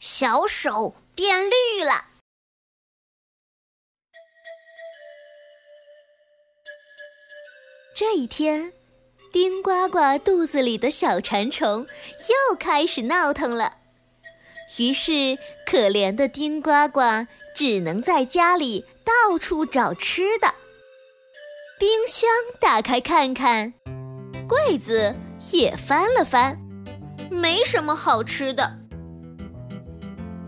小手变绿了。这一天，丁呱呱肚子里的小馋虫又开始闹腾了。于是，可怜的丁呱呱只能在家里到处找吃的。冰箱打开看看，柜子也翻了翻，没什么好吃的。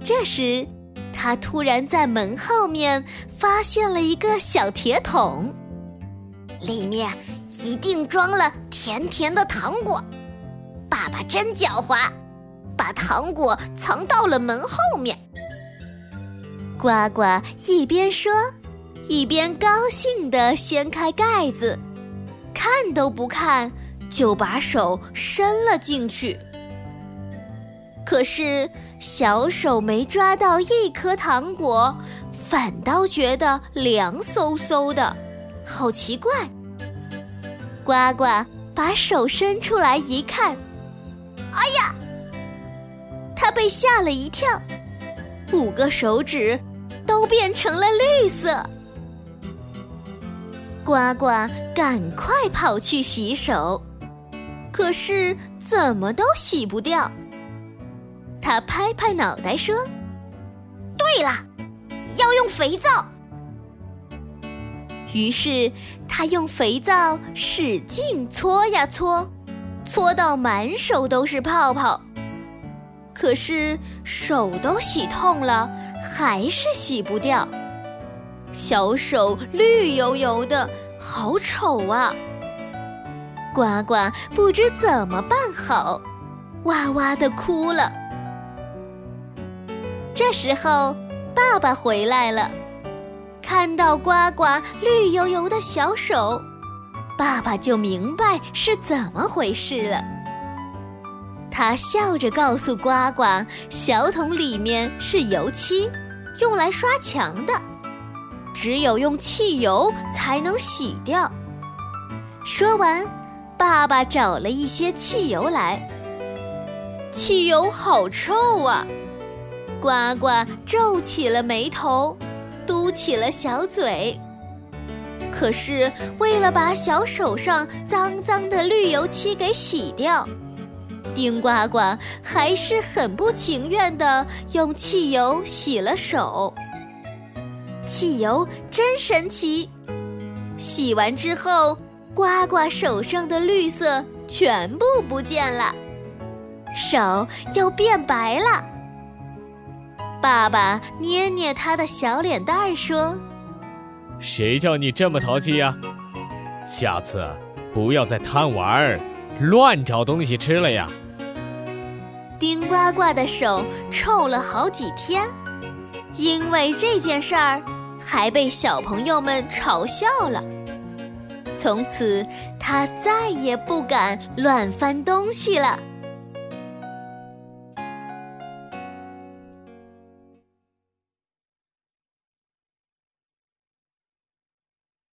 这时，他突然在门后面发现了一个小铁桶，里面一定装了甜甜的糖果。爸爸真狡猾，把糖果藏到了门后面。呱呱一边说，一边高兴地掀开盖子，看都不看，就把手伸了进去。可是。小手没抓到一颗糖果，反倒觉得凉飕飕的，好奇怪。呱呱把手伸出来一看，哎呀！他被吓了一跳，五个手指都变成了绿色。呱呱赶快跑去洗手，可是怎么都洗不掉。他拍拍脑袋说：“对了，要用肥皂。”于是他用肥皂使劲搓呀搓，搓到满手都是泡泡。可是手都洗痛了，还是洗不掉。小手绿油油的，好丑啊！呱呱不知怎么办好，哇哇的哭了。这时候，爸爸回来了，看到呱呱绿油油的小手，爸爸就明白是怎么回事了。他笑着告诉呱呱：“小桶里面是油漆，用来刷墙的，只有用汽油才能洗掉。”说完，爸爸找了一些汽油来。汽油好臭啊！呱呱皱起了眉头，嘟起了小嘴。可是为了把小手上脏脏的绿油漆给洗掉，丁呱呱还是很不情愿地用汽油洗了手。汽油真神奇，洗完之后，呱呱手上的绿色全部不见了，手又变白了。爸爸捏捏他的小脸蛋儿说：“谁叫你这么淘气呀？下次不要再贪玩儿，乱找东西吃了呀！”丁呱呱的手臭了好几天，因为这件事儿还被小朋友们嘲笑了。从此，他再也不敢乱翻东西了。